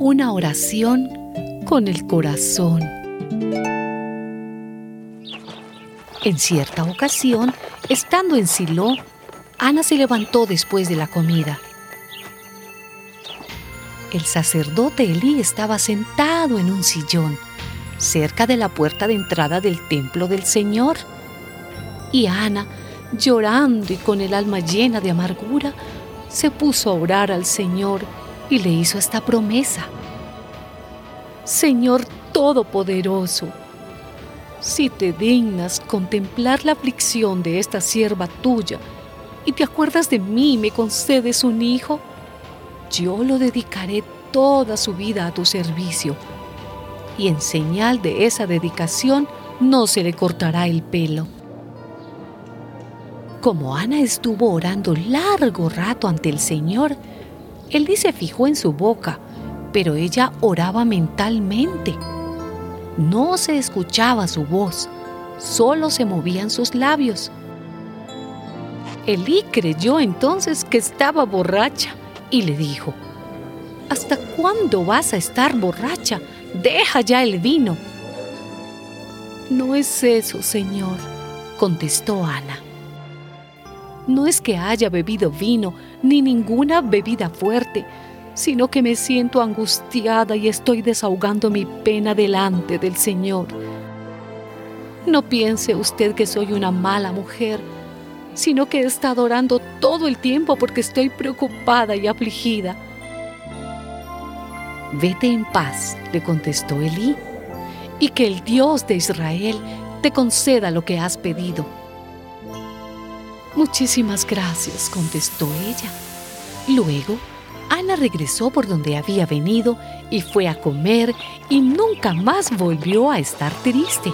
una oración con el corazón. En cierta ocasión, estando en Silo, Ana se levantó después de la comida. El sacerdote Elí estaba sentado en un sillón, cerca de la puerta de entrada del templo del Señor. Y Ana, llorando y con el alma llena de amargura, se puso a orar al Señor y le hizo esta promesa. Señor Todopoderoso, si te dignas contemplar la aflicción de esta sierva tuya y te acuerdas de mí y me concedes un hijo, yo lo dedicaré toda su vida a tu servicio y en señal de esa dedicación no se le cortará el pelo. Como Ana estuvo orando largo rato ante el Señor, Él se fijó en su boca, pero ella oraba mentalmente. No se escuchaba su voz, solo se movían sus labios. Elí creyó entonces que estaba borracha y le dijo, ¿Hasta cuándo vas a estar borracha? Deja ya el vino. No es eso, Señor, contestó Ana. No es que haya bebido vino ni ninguna bebida fuerte, sino que me siento angustiada y estoy desahogando mi pena delante del Señor. No piense usted que soy una mala mujer, sino que he estado orando todo el tiempo porque estoy preocupada y afligida. Vete en paz, le contestó Elí, y que el Dios de Israel te conceda lo que has pedido. Muchísimas gracias, contestó ella. Luego Ana regresó por donde había venido y fue a comer y nunca más volvió a estar triste.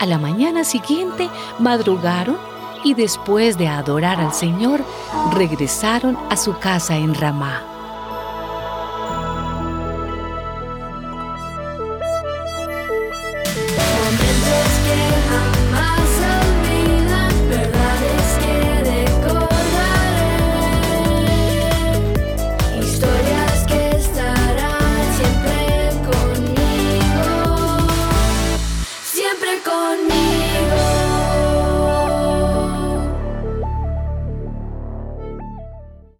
A la mañana siguiente madrugaron y después de adorar al Señor regresaron a su casa en Ramá.